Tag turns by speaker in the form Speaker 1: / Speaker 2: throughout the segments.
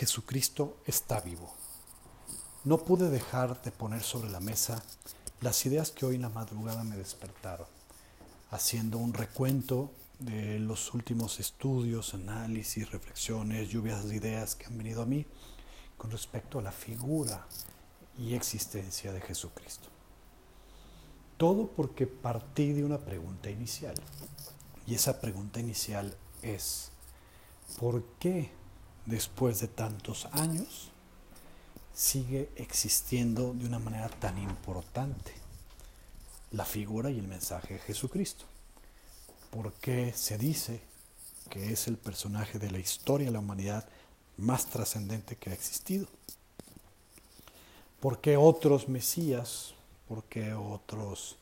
Speaker 1: Jesucristo está vivo. No pude dejar de poner sobre la mesa las ideas que hoy en la madrugada me despertaron, haciendo un recuento de los últimos estudios, análisis, reflexiones, lluvias de ideas que han venido a mí con respecto a la figura y existencia de Jesucristo. Todo porque partí de una pregunta inicial. Y esa pregunta inicial es, ¿por qué después de tantos años sigue existiendo de una manera tan importante la figura y el mensaje de Jesucristo? ¿Por qué se dice que es el personaje de la historia de la humanidad más trascendente que ha existido? ¿Por qué otros mesías? ¿Por qué otros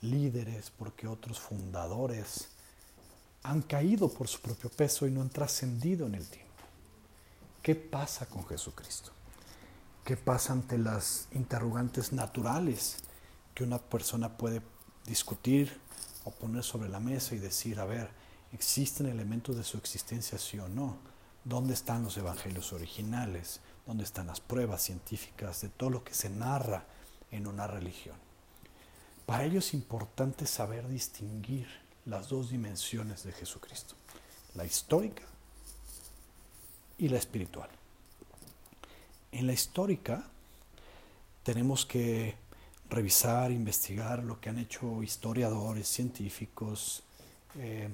Speaker 1: líderes? ¿Por qué otros fundadores han caído por su propio peso y no han trascendido en el tiempo? ¿Qué pasa con Jesucristo? ¿Qué pasa ante las interrogantes naturales que una persona puede discutir o poner sobre la mesa y decir, a ver, ¿existen elementos de su existencia sí o no? ¿Dónde están los evangelios originales? ¿Dónde están las pruebas científicas de todo lo que se narra en una religión? Para ello es importante saber distinguir las dos dimensiones de Jesucristo, la histórica y la espiritual. En la histórica tenemos que revisar, investigar lo que han hecho historiadores, científicos, eh,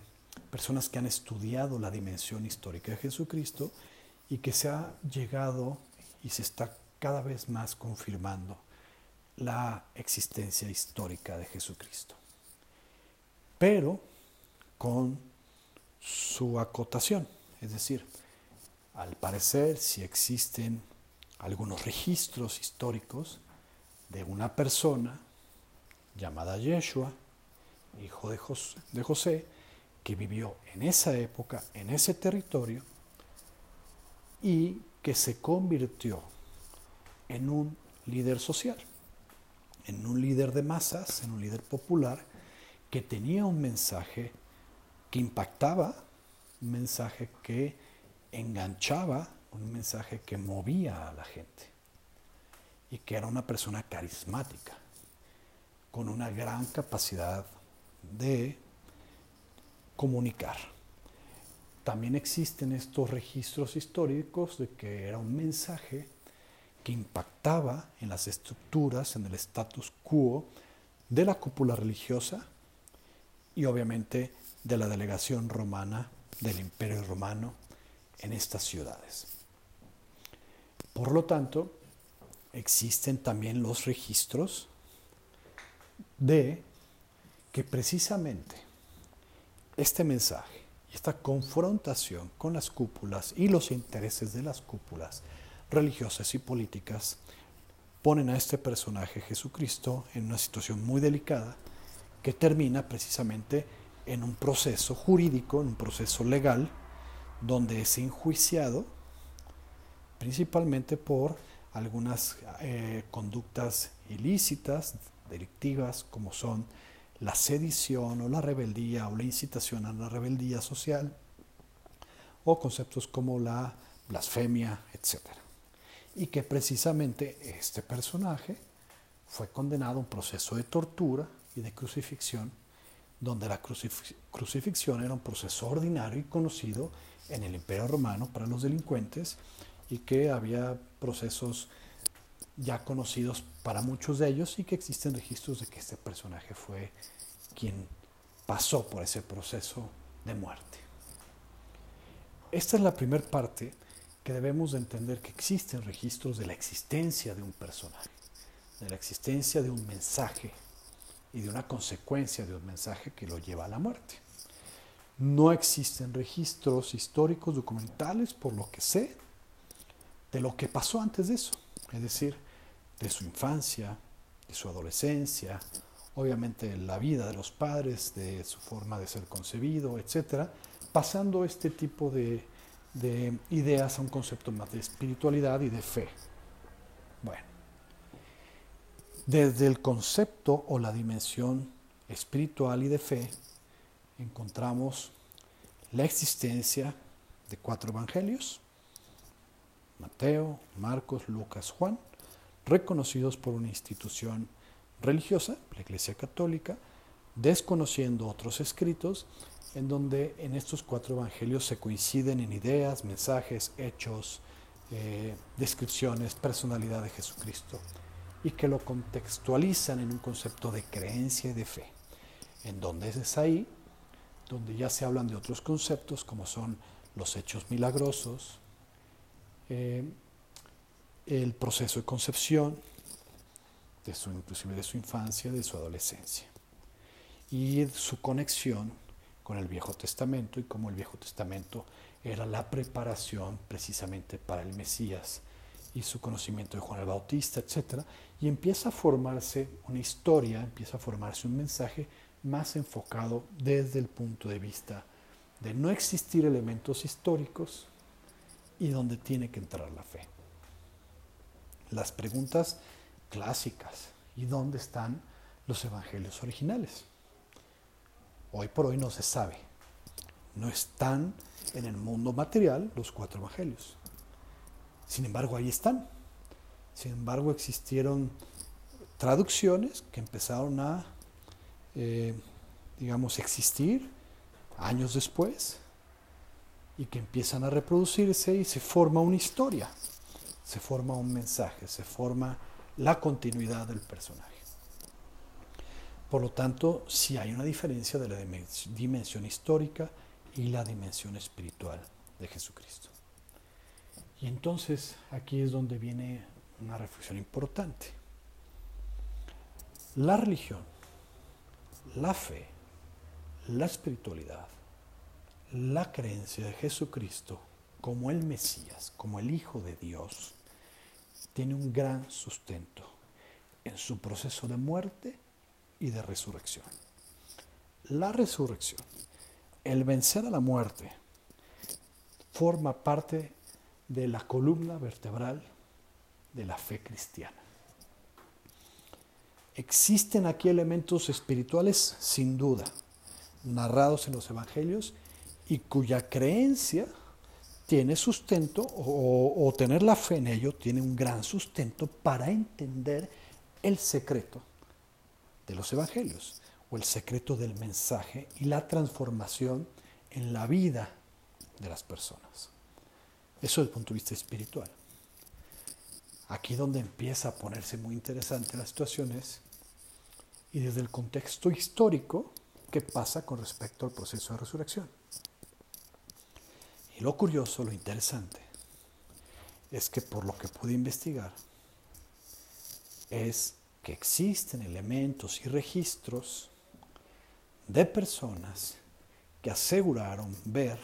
Speaker 1: personas que han estudiado la dimensión histórica de Jesucristo y que se ha llegado y se está cada vez más confirmando la existencia histórica de Jesucristo. Pero con su acotación, es decir, al parecer si existen algunos registros históricos de una persona llamada Yeshua, hijo de José, de José, que vivió en esa época, en ese territorio, y que se convirtió en un líder social, en un líder de masas, en un líder popular, que tenía un mensaje que impactaba, un mensaje que enganchaba, un mensaje que movía a la gente y que era una persona carismática, con una gran capacidad de comunicar. También existen estos registros históricos de que era un mensaje que impactaba en las estructuras, en el status quo de la cúpula religiosa y obviamente de la delegación romana del imperio romano en estas ciudades. Por lo tanto, existen también los registros de que precisamente este mensaje y esta confrontación con las cúpulas y los intereses de las cúpulas religiosas y políticas ponen a este personaje Jesucristo en una situación muy delicada que termina precisamente en un proceso jurídico, en un proceso legal, donde es enjuiciado principalmente por algunas eh, conductas ilícitas, delictivas, como son la sedición o la rebeldía o la incitación a la rebeldía social, o conceptos como la blasfemia, etc. Y que precisamente este personaje fue condenado a un proceso de tortura y de crucifixión, donde la crucifixión era un proceso ordinario y conocido en el Imperio Romano para los delincuentes, y que había procesos ya conocidos para muchos de ellos y que existen registros de que este personaje fue quien pasó por ese proceso de muerte. Esta es la primera parte que debemos de entender que existen registros de la existencia de un personaje, de la existencia de un mensaje y de una consecuencia de un mensaje que lo lleva a la muerte. No existen registros históricos documentales, por lo que sé, de lo que pasó antes de eso, es decir, de su infancia, de su adolescencia, obviamente la vida de los padres, de su forma de ser concebido, etc., pasando este tipo de, de ideas a un concepto más de espiritualidad y de fe. Bueno, desde el concepto o la dimensión espiritual y de fe, encontramos la existencia de cuatro evangelios, Mateo, Marcos, Lucas, Juan, reconocidos por una institución religiosa, la Iglesia Católica, desconociendo otros escritos, en donde en estos cuatro evangelios se coinciden en ideas, mensajes, hechos, eh, descripciones, personalidad de Jesucristo, y que lo contextualizan en un concepto de creencia y de fe, en donde es ahí donde ya se hablan de otros conceptos como son los hechos milagrosos, eh, el proceso de concepción, de su, inclusive de su infancia, de su adolescencia, y su conexión con el Viejo Testamento y cómo el Viejo Testamento era la preparación precisamente para el Mesías y su conocimiento de Juan el Bautista, etc. Y empieza a formarse una historia, empieza a formarse un mensaje más enfocado desde el punto de vista de no existir elementos históricos y donde tiene que entrar la fe. Las preguntas clásicas, ¿y dónde están los evangelios originales? Hoy por hoy no se sabe. No están en el mundo material los cuatro evangelios. Sin embargo, ahí están. Sin embargo, existieron traducciones que empezaron a eh, digamos, existir años después y que empiezan a reproducirse y se forma una historia, se forma un mensaje, se forma la continuidad del personaje. Por lo tanto, sí hay una diferencia de la dimensión histórica y la dimensión espiritual de Jesucristo. Y entonces aquí es donde viene una reflexión importante. La religión la fe, la espiritualidad, la creencia de Jesucristo como el Mesías, como el Hijo de Dios, tiene un gran sustento en su proceso de muerte y de resurrección. La resurrección, el vencer a la muerte, forma parte de la columna vertebral de la fe cristiana. ¿Existen aquí elementos espirituales? Sin duda, narrados en los evangelios y cuya creencia tiene sustento o, tener la fe en ello tiene un gran sustento para entender el secreto de los evangelios o el secreto del mensaje y la transformación en la vida de las personas. Eso desde el punto de vista espiritual. Aquí donde empieza a ponerse muy interesante la situación es y desde el contexto histórico qué pasa con respecto al proceso de resurrección. Y lo curioso, lo interesante, es que por lo que pude investigar, es que existen elementos y registros de personas que aseguraron ver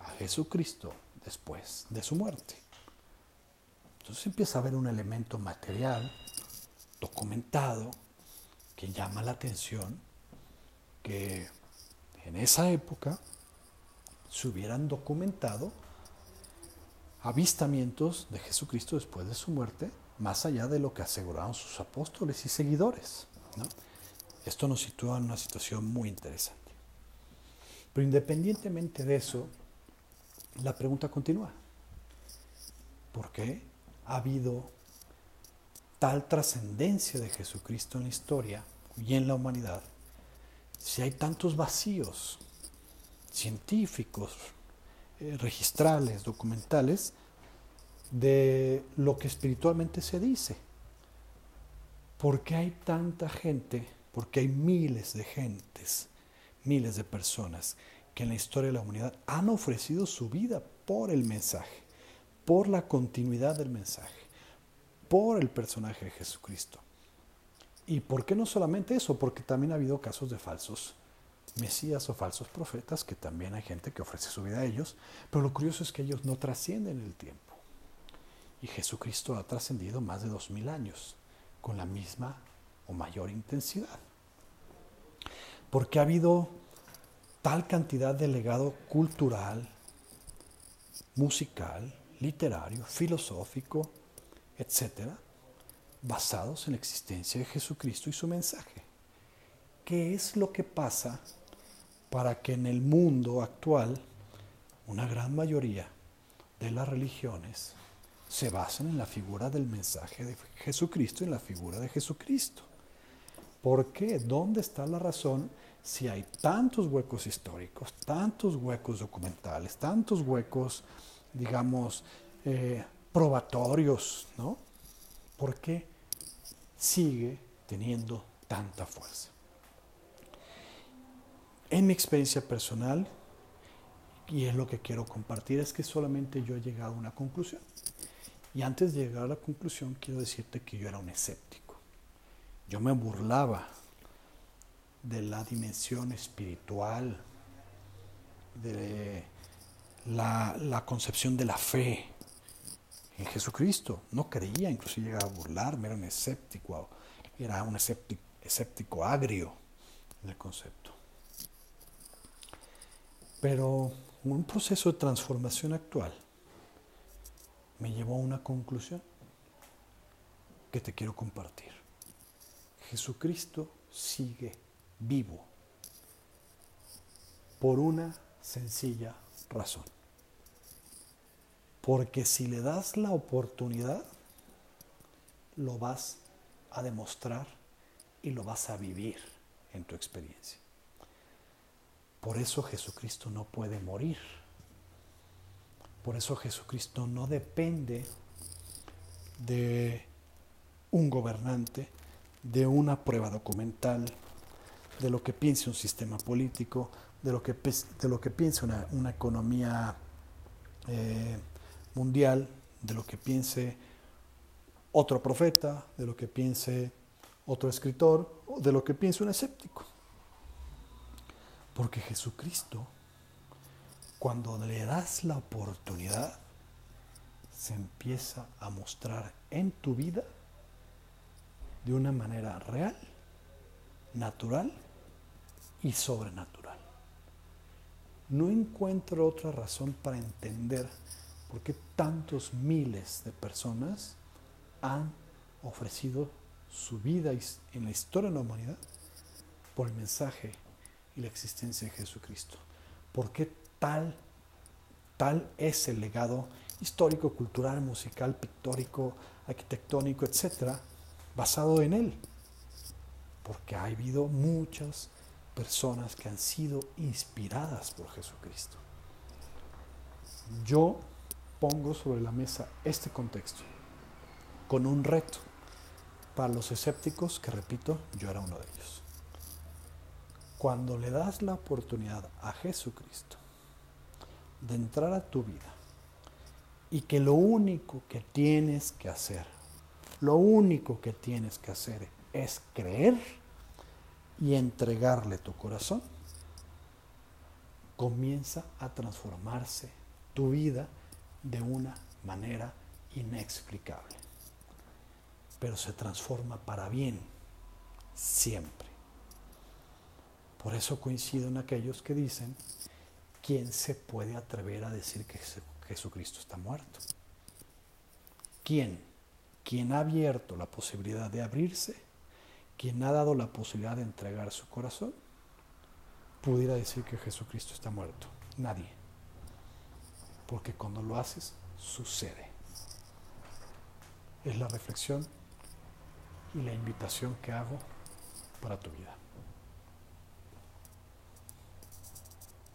Speaker 1: a Jesucristo después de su muerte. Entonces empieza a haber un elemento material, documentado, que llama la atención que en esa época se hubieran documentado avistamientos de Jesucristo después de su muerte, más allá de lo que aseguraron sus apóstoles y seguidores. Esto nos sitúa en una situación muy interesante. Pero independientemente de eso, la pregunta continúa. ¿Por qué ha habido tal trascendencia de Jesucristo en la historia y en la humanidad, si hay tantos vacíos científicos, eh, registrales, documentales, de lo que espiritualmente se dice. ¿Por qué hay tanta gente? Porque hay miles de gentes, miles de personas que en la historia de la humanidad han ofrecido su vida por el mensaje, por la continuidad del mensaje por el personaje de Jesucristo. ¿Y por qué no solamente eso? Porque también ha habido casos de falsos mesías o falsos profetas, que también hay gente que ofrece su vida a ellos, pero lo curioso es que ellos no trascienden el tiempo. Y Jesucristo ha trascendido más de dos mil años con la misma o mayor intensidad. Porque ha habido tal cantidad de legado cultural, musical, literario, filosófico, etcétera, basados en la existencia de Jesucristo y su mensaje. ¿Qué es lo que pasa para que en el mundo actual una gran mayoría de las religiones se basan en la figura del mensaje de Jesucristo, en la figura de Jesucristo. ¿Por qué? ¿Dónde está la razón si hay tantos huecos históricos, tantos huecos documentales, tantos huecos, digamos, eh, probatorios, ¿no? ¿Por qué sigue teniendo tanta fuerza? En mi experiencia personal, y es lo que quiero compartir, es que solamente yo he llegado a una conclusión. Y antes de llegar a la conclusión, quiero decirte que yo era un escéptico. Yo me burlaba de la dimensión espiritual, de la, concepción de la fe en Jesucristo. No creía, incluso llegaba a burlarme, era un escéptico, era un escéptico, escéptico agrio en el concepto. Pero un proceso de transformación actual me llevó a una conclusión que te quiero compartir. Jesucristo sigue vivo por una sencilla razón. Porque si le das la oportunidad, lo vas a demostrar y lo vas a vivir en tu experiencia. Por eso Jesucristo no puede morir. Por eso Jesucristo no depende de un gobernante, de una prueba documental, de lo que piense un sistema político, de lo que, de lo que piense una, economía eh, mundial, de lo que piense otro profeta, de lo que piense otro escritor, o de lo que piense un escéptico. Porque Jesucristo, cuando le das la oportunidad, se empieza a mostrar en tu vida de una manera real, natural y sobrenatural. No encuentro otra razón para entender por qué tantos miles de personas han ofrecido su vida en la historia de la humanidad por el mensaje y la existencia de Jesucristo. ¿Por qué tal, tal es el legado histórico, cultural, musical, pictórico, arquitectónico, etcétera, basado en Él? Porque ha habido muchas personas que han sido inspiradas por Jesucristo. Yo pongo sobre la mesa este contexto con un reto para los escépticos, que repito, yo era uno de ellos. Cuando le das la oportunidad a Jesucristo de entrar a tu vida y que lo único que tienes que hacer, lo único que tienes que hacer es creer y entregarle tu corazón, comienza a transformarse tu vida de una manera inexplicable. Pero se transforma para bien, siempre. Por eso coincido en aquellos que dicen, ¿quién se puede atrever a decir que Jesucristo está muerto? ¿Quién? ¿Quién ha abierto la posibilidad de abrirse? ¿Quién ha dado la posibilidad de entregar su corazón? Pudiera decir que Jesucristo está muerto. Nadie. Porque cuando lo haces, sucede. Es la reflexión y la invitación que hago para tu vida.